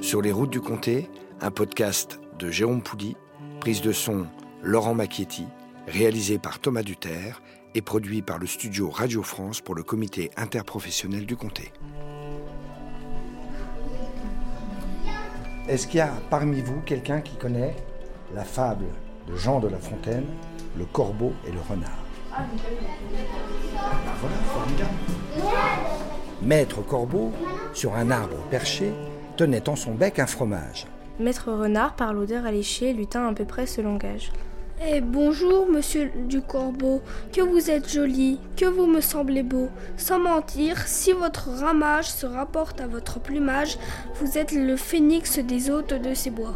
Sur les routes du comté, un podcast de Jérôme Poudy, prise de son Laurent Macchietti, réalisé par Thomas Duterre et produit par le studio Radio France pour le comité interprofessionnel du comté. Est-ce qu'il y a parmi vous quelqu'un qui connaît la fable de Jean de La Fontaine, le corbeau et le renard? Ah, formidable. Maître Corbeau, sur un arbre perché, tenait en son bec un fromage. Maître Renard, par l'odeur alléchée, lui tint à peu près ce langage. Eh bonjour, monsieur du Corbeau, que vous êtes joli, que vous me semblez beau. Sans mentir, si votre ramage se rapporte à votre plumage, vous êtes le phénix des hôtes de ces bois.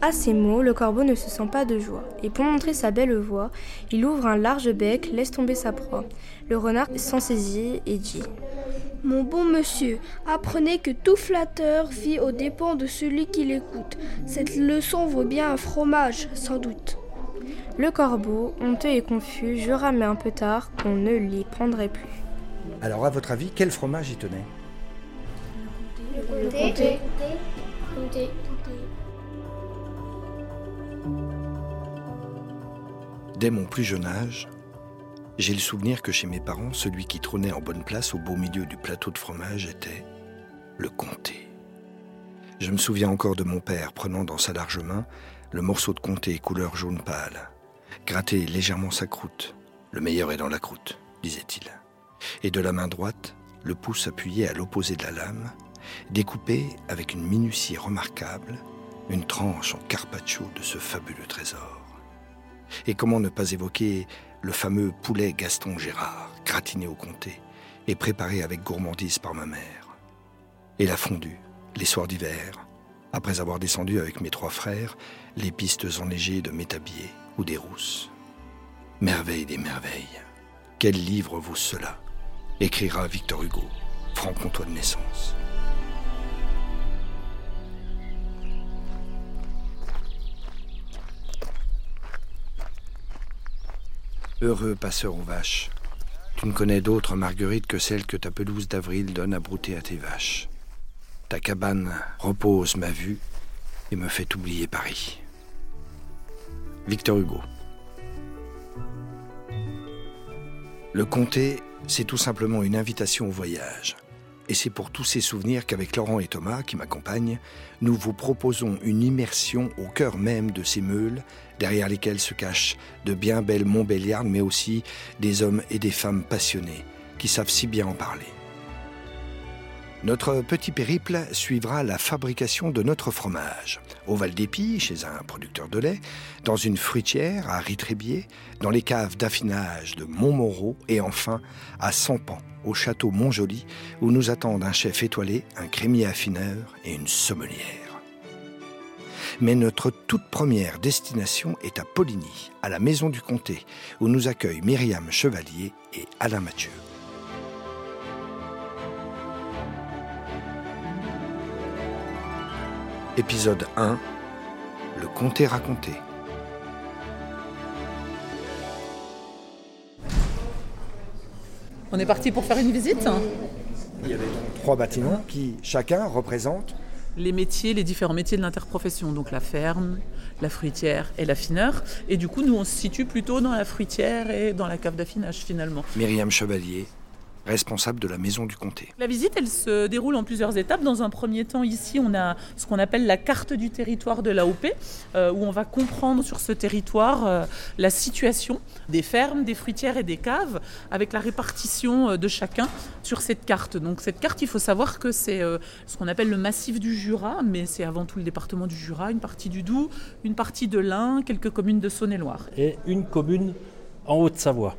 À ces mots, le corbeau ne se sent pas de joie, et pour montrer sa belle voix, il ouvre un large bec, laisse tomber sa proie. Le renard s'en saisit et dit mon bon monsieur, apprenez que tout flatteur vit aux dépens de celui qui l'écoute. Cette leçon vaut bien un fromage, sans doute. Le corbeau, honteux et confus, jura mais un peu tard qu'on ne l'y prendrait plus. Alors, à votre avis, quel fromage y tenait? Le comté. Dès mon plus jeune âge, j'ai le souvenir que chez mes parents, celui qui trônait en bonne place au beau milieu du plateau de fromage était le comté. Je me souviens encore de mon père prenant dans sa large main le morceau de comté couleur jaune pâle, gratter légèrement sa croûte. Le meilleur est dans la croûte, disait-il. Et de la main droite, le pouce appuyé à l'opposé de la lame, découper avec une minutie remarquable une tranche en carpaccio de ce fabuleux trésor. Et comment ne pas évoquer le fameux poulet Gaston Gérard, gratiné au comté et préparé avec gourmandise par ma mère. Et la fondue, les soirs d'hiver, après avoir descendu avec mes trois frères les pistes enneigées de Métabier ou des Rousses. Merveille des merveilles. Quel livre vaut cela? écrira Victor Hugo, franc-comtois de naissance. Heureux passeur aux vaches, tu ne connais d'autre marguerite que celle que ta pelouse d'avril donne à brouter à tes vaches. Ta cabane repose ma vue et me fait oublier Paris. Victor Hugo. Le comté, c'est tout simplement une invitation au voyage. Et c'est pour tous ces souvenirs qu'avec Laurent et Thomas, qui m'accompagnent, nous vous proposons une immersion au cœur même de ces meules, derrière lesquelles se cachent de bien belles Montbéliardes, mais aussi des hommes et des femmes passionnés, qui savent si bien en parler. Notre petit périple suivra la fabrication de notre fromage. Au Val d'Épis, chez un producteur de lait, dans une fruitière à Ritrébier, dans les caves d'affinage de Montmoreau et enfin à Sampan, au château Montjoli, où nous attendent un chef étoilé, un crémier affineur et une sommelière. Mais notre toute première destination est à Poligny, à la maison du comté, où nous accueillent Myriam Chevalier et Alain Mathieu. Épisode 1 Le comté raconté. On est parti pour faire une visite? Il y avait trois bâtiments qui chacun représente les métiers, les différents métiers de l'interprofession, donc la ferme, la fruitière et l'affineur. Et du coup, nous, on se situe plutôt dans la fruitière et dans la cave d'affinage finalement. Myriam Chevalier, responsable de la maison du comté. La visite, elle se déroule en plusieurs étapes. Dans un premier temps, ici, on a ce qu'on appelle la carte du territoire de l'AOP, euh, où on va comprendre sur ce territoire euh, la situation des fermes, des fruitières et des caves, avec la répartition euh, de chacun sur cette carte. Donc cette carte, il faut savoir que c'est ce qu'on appelle le massif du Jura, mais c'est avant tout le département du Jura, une partie du Doubs, une partie de l'Ain, quelques communes de Saône-et-Loire. Et une commune en Haute-Savoie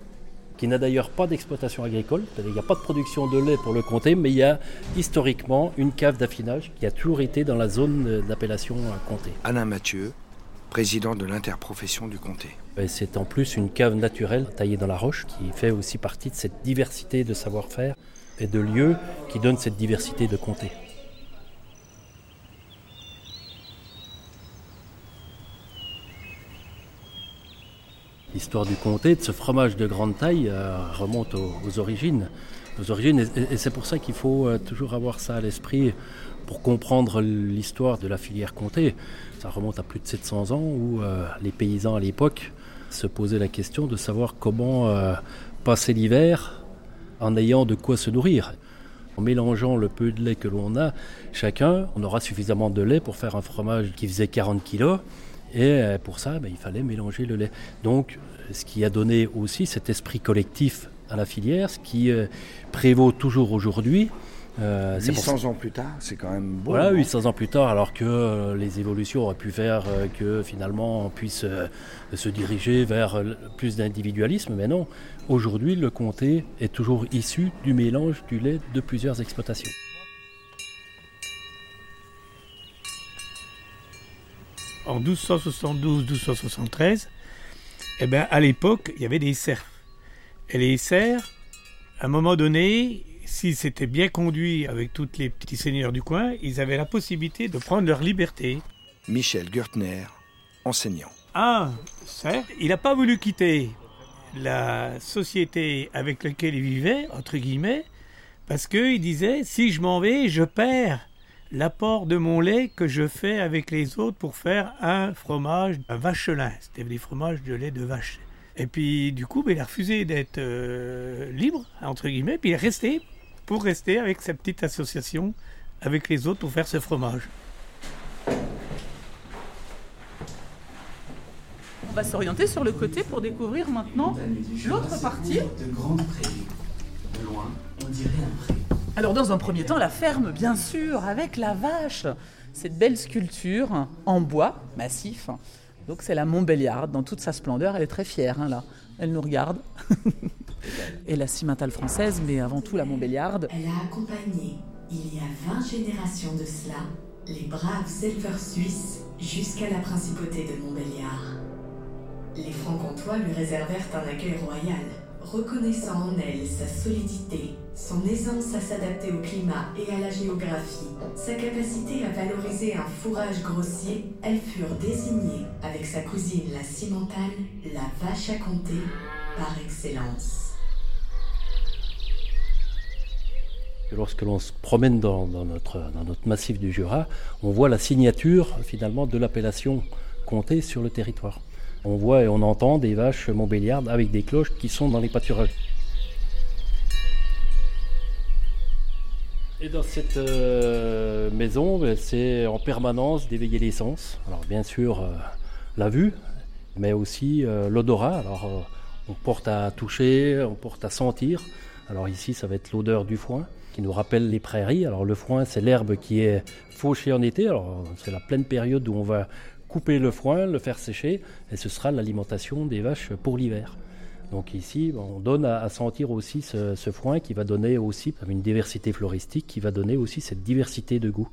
qui n'a d'ailleurs pas d'exploitation agricole, il n'y a pas de production de lait pour le comté, mais il y a historiquement une cave d'affinage qui a toujours été dans la zone d'appellation comté. Alain Mathieu, président de l'interprofession du comté. C'est en plus une cave naturelle taillée dans la roche qui fait aussi partie de cette diversité de savoir-faire et de lieux qui donne cette diversité de comté. L'histoire du comté, de ce fromage de grande taille, euh, remonte aux, origines. nos origines. Et, c'est pour ça qu'il faut euh, toujours avoir ça à l'esprit pour comprendre l'histoire de la filière comté. Ça remonte à plus de 700 ans où euh, les paysans à l'époque se posaient la question de savoir comment passer l'hiver en ayant de quoi se nourrir. En mélangeant le peu de lait que l'on a, chacun, on aura suffisamment de lait pour faire un fromage qui faisait 40 kg. Et pour ça, ben, il fallait mélanger le lait. Donc, ce qui a donné aussi cet esprit collectif à la filière, ce qui euh, prévaut toujours aujourd'hui. 800 euh, ans plus tard, c'est quand même beau. Voilà, 800 ans plus tard, alors que euh, les évolutions auraient pu faire que finalement on puisse se diriger vers plus d'individualisme, mais non. Aujourd'hui, le comté est toujours issu du mélange du lait de plusieurs exploitations. En 1272-1273, eh ben, à l'époque, il y avait des cerfs. Et les cerfs, à un moment donné, si c'était bien conduit avec tous les petits seigneurs du coin, ils avaient la possibilité de prendre leur liberté. Michel Gürtner, enseignant. Ah, cerf, il n'a pas voulu quitter la société avec laquelle il vivait, entre guillemets, parce qu'il disait, si je m'en vais, je perds l'apport de mon lait que je fais avec les autres pour faire un fromage, un vachelin. C'était des fromages de lait de vache. Et puis, du coup, ben, il a refusé d'être euh, libre, entre guillemets, puis il est resté pour rester avec sa petite association avec les autres pour faire ce fromage. On va s'orienter sur le côté pour découvrir maintenant l'autre partie. De grandes prairies. De loin, on dirait un pré. Alors dans un premier temps, la ferme, bien sûr, avec la vache. Cette belle sculpture en bois massif. Donc c'est la Montbéliarde dans toute sa splendeur. Elle est très fière, hein, là. Elle nous regarde. Et la cimentale française, mais avant tout la Montbéliarde. Elle a accompagné, il y a 20 générations de cela, les braves éleveurs suisses jusqu'à la principauté de Montbéliard. Les Francs-Comtois lui réservèrent un accueil royal reconnaissant en elle sa solidité, son aisance à s'adapter au climat et à la géographie, sa capacité à valoriser un fourrage grossier, elles furent désignées, avec sa cousine la cimentale, la vache à compter par excellence. Lorsque l'on se promène dans, notre, dans notre massif du Jura, on voit la signature finalement de l'appellation comté sur le territoire on voit et on entend des vaches montbéliardes avec des cloches qui sont dans les pâturages. Et dans cette euh, maison, ben, c'est en permanence d'éveiller les sens. Alors bien sûr, euh, la vue, mais aussi euh, l'odorat. Alors on porte à toucher, on porte à sentir. Alors ici, ça va être l'odeur du foin qui nous rappelle les prairies. Alors le foin, c'est l'herbe qui est fauchée en été. Alors c'est la pleine période où on va couper le foin, le faire sécher, et ce sera l'alimentation des vaches pour l'hiver. Donc ici, on donne à, sentir aussi ce, foin qui va donner aussi une diversité floristique, qui va donner aussi cette diversité de goût.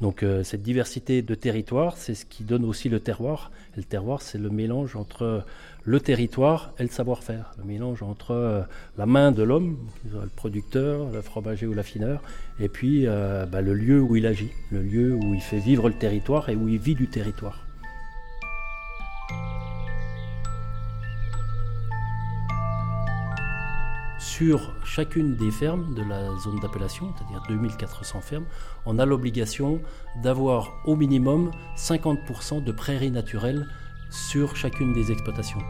Donc euh, cette diversité de territoire, c'est ce qui donne aussi le terroir. Et le terroir, c'est le mélange entre le territoire et le savoir-faire, le mélange entre euh, la main de l'homme, le producteur, le fromager ou l'affineur, et puis euh, bah, le lieu où il agit, le lieu où il fait vivre le territoire et où il vit du territoire. Sur chacune des fermes de la zone d'appellation, c'est-à-dire 2400 fermes, on a l'obligation d'avoir au minimum 50% de prairies naturelles sur chacune des exploitations.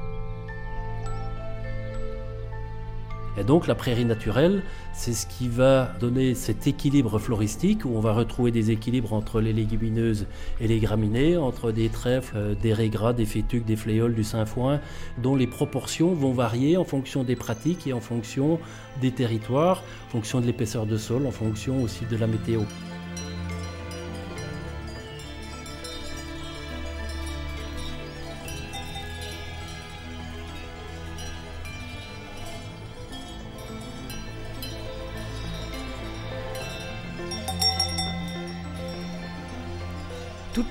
Et donc la prairie naturelle, c'est ce qui va donner cet équilibre floristique où on va retrouver des équilibres entre les légumineuses et les graminées, entre des trèfles, euh, des régras, des fétuques, des fléoles, du sainfoin, dont les proportions vont varier en fonction des pratiques et en fonction des territoires, en fonction de l'épaisseur de sol, en fonction aussi de la météo.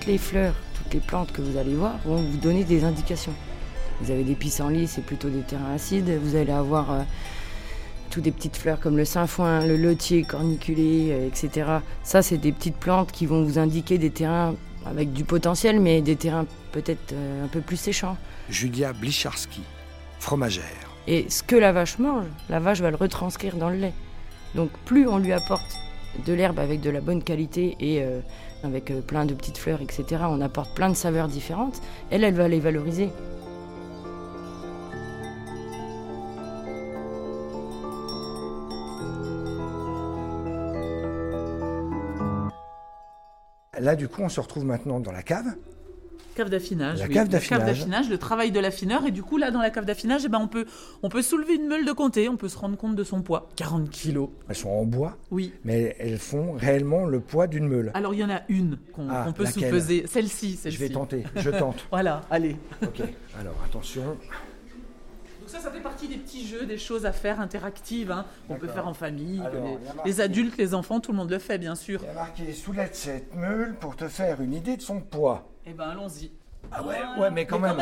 Toutes les fleurs, toutes les plantes que vous allez voir vont vous donner des indications. Vous avez des pissenlits, c'est plutôt des terrains acides. Vous allez avoir euh, toutes des petites fleurs comme le sainfoin, le lotier corniculé, euh, etc. Ça, c'est des petites plantes qui vont vous indiquer des terrains avec du potentiel, mais des terrains peut-être euh, un peu plus séchants. Julia Blicharski, fromagère. Et ce que la vache mange, la vache va le retranscrire dans le lait. Donc plus on lui apporte de l'herbe avec de la bonne qualité et euh, avec euh, plein de petites fleurs, etc., on apporte plein de saveurs différentes, elle, elle va les valoriser. Là, du coup, on se retrouve maintenant dans la cave. Cave d'affinage. La oui. cave Le d'affinage. d'affinage, le travail de l'affineur. Et du coup, là, dans la cave d'affinage, eh ben, on, peut, on peut soulever une meule de comté, on peut se rendre compte de son poids. 40 kilos. Elles sont en bois, Oui. mais elles font réellement le poids d'une meule. Alors, il y en a une qu'on Ah, peut sous-peser. Celle-ci, celle-ci. Je vais tenter, je tente. Voilà, allez. ok, alors attention. Donc ça, ça fait partie des petits jeux, des choses à faire interactives, hein, qu'on peut faire en famille. Alors, marqué- les adultes, les enfants, tout le monde le fait, bien sûr. Il y a marqué soulève cette meule pour te faire une idée de son poids. Eh ben, allons-y. Ah ouais, ouais, mais quand même.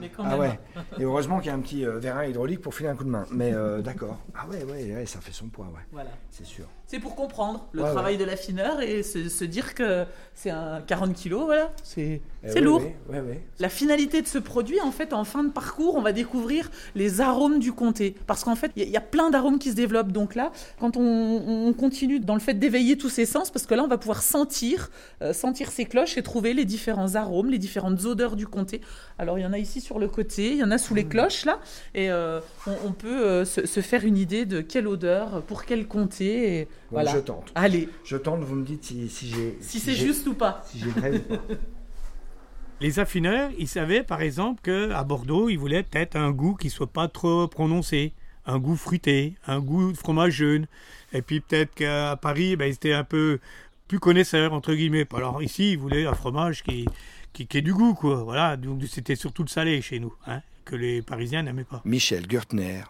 Mais quand Ah même. ouais. Et heureusement qu'il y a un petit euh, vérin hydraulique pour filer un coup de main. Mais euh, d'accord. Ah ouais, ouais, ouais, ça fait son poids, ouais. Voilà. C'est sûr. C'est pour comprendre le Ouais, travail de l'affineur et se, se dire que c'est un 40 kilos, voilà. C'est Eh lourd. La finalité de ce produit, en fait, en fin de parcours, on va découvrir les arômes du comté. Parce qu'en fait, il y, a- il y a plein d'arômes qui se développent. Donc là, quand on, on continue dans le fait d'éveiller tous ces sens, parce que là, on va pouvoir sentir, euh, sentir ces cloches et trouver les différents arômes, les différentes odeurs du comté. Alors, il y en a ici sur le côté, il y en a sous les cloches, là. Et euh, on, on peut euh, se, se faire une idée de quelle odeur, pour quel comté. Et Bon, voilà. je tente. Allez, Je tente, vous me dites si, si j'ai. si c'est juste ou pas. Si j'ai vrai ou pas. Les affineurs, ils savaient par exemple qu'à Bordeaux, ils voulaient peut-être un goût qui soit pas trop prononcé, un goût fruité, un goût de fromage jaune. Et puis peut-être qu'à Paris, ben, ils étaient un peu plus connaisseurs, entre guillemets. Alors ici, ils voulaient un fromage qui, qui, qui ait du goût, quoi. Voilà, donc c'était surtout le salé chez nous, hein, que les Parisiens n'aimaient pas. Michel Gertner,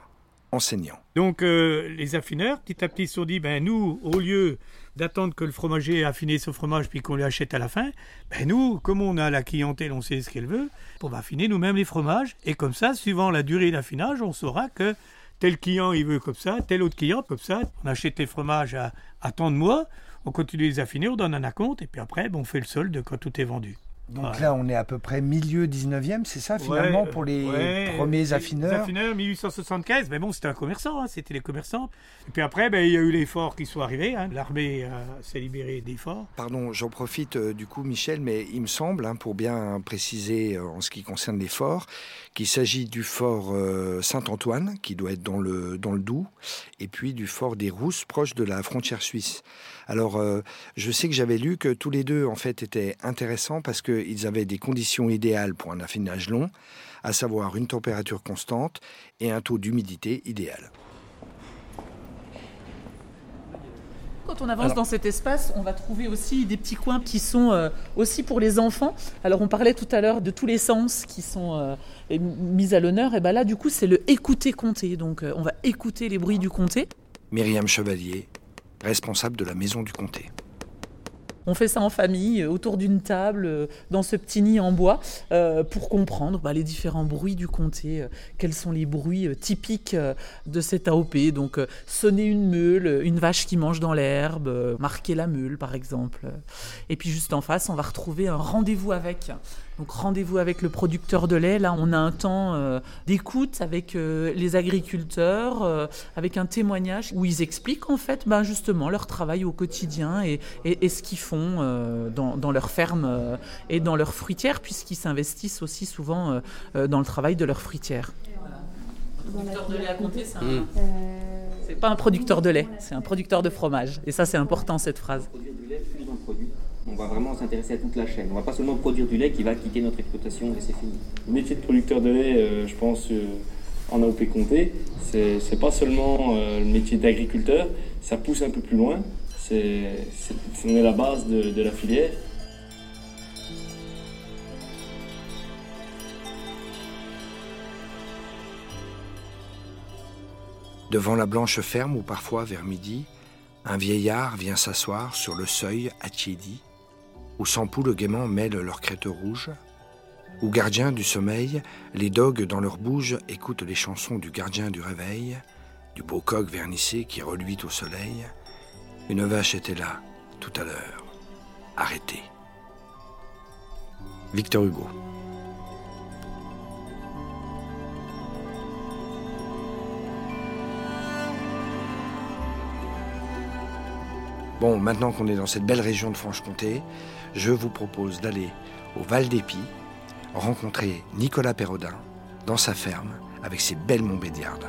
enseignant. Donc euh, les affineurs, petit à petit, se sont dit, ben nous, au lieu d'attendre que le fromager ait affiné ce fromage puis qu'on lui achète à la fin, ben nous, comme on a la clientèle, on sait ce qu'elle veut, on va affiner nous-mêmes les fromages. Et comme ça, suivant la durée d'affinage, on saura que tel client, il veut comme ça, tel autre client, comme ça. On achète les fromages à, à tant de mois, on continue de les affiner, on donne un acompte, et puis après, ben, on fait le solde quand tout est vendu. Donc Ouais. là, on est à peu près milieu 19e, c'est ça finalement Ouais, pour les ouais, premiers affineurs Les affineurs 1875, mais bon, c'était un commerçant, hein, c'était les commerçants. Et puis après, ben, il y a eu les forts qui sont arrivés, hein, l'armée euh, s'est libérée des forts. Pardon, j'en profite euh, du coup, Michel, mais il me semble, hein, pour bien préciser euh, en ce qui concerne les forts, qu'il s'agit du fort euh, Saint-Antoine, qui doit être dans le, dans le Doubs, et puis du fort des Rousses, proche de la frontière suisse. Alors, euh, je sais que j'avais lu que tous les deux, en fait, étaient intéressants parce qu'ils avaient des conditions idéales pour un affinage long, à savoir une température constante et un taux d'humidité idéal. Quand on avance Alors- dans cet espace, on va trouver aussi des petits coins qui sont euh, aussi pour les enfants. Alors on parlait tout à l'heure de tous les sens qui sont euh, mis à l'honneur. Et ben là, du coup, c'est le écouter compter. Donc euh, on va écouter les bruits du comté. Myriam Chevalier, responsable de la maison du comté. On fait ça en famille, euh, autour d'une table, euh, dans ce petit nid en bois, euh, pour comprendre bah, les différents bruits du comté. quels sont les bruits typiques de cet AOP Donc, sonner une meule, une vache qui mange dans l'herbe, marquer la meule, par exemple. Et puis, juste en face, on va retrouver un rendez-vous avec. Donc, rendez-vous avec le producteur de lait. Là, on a un temps euh, d'écoute avec euh, les agriculteurs, euh, avec un témoignage où ils expliquent, en fait, ben, justement, leur travail au quotidien et, et- et ce qu'ils font euh, dans, dans leur ferme euh, et dans leurs fruitières, puisqu'ils s'investissent aussi souvent dans le travail de leurs fruitières. Un producteur de lait à compter, c'est un- c'est pas un producteur de lait, c'est un producteur de fromage. Et ça, c'est important, cette phrase. On va vraiment s'intéresser à toute la chaîne. On va pas seulement produire du lait qui va quitter notre exploitation et c'est fini. Le métier de producteur de lait, euh, je pense, euh, en AOP Comté, c'est pas seulement euh, le métier d'agriculteur, ça pousse un peu plus loin. C'est on est la base de, de la filière. Devant la blanche ferme où parfois vers midi, un vieillard vient s'asseoir sur le seuil attiédi, où cent poules gaiement mêlent leurs crêtes rouges, où gardiens du sommeil, les dogues dans leur bouge écoutent les chansons du gardien du réveil, du beau coq vernissé qui reluit au soleil. Une vache était là, tout à l'heure, arrêtée. Victor Hugo. Bon, maintenant qu'on est dans cette belle région de Franche-Comté, je vous propose d'aller au Val d'Épis, rencontrer Nicolas Perrodin dans sa ferme avec ses belles montbéliardes.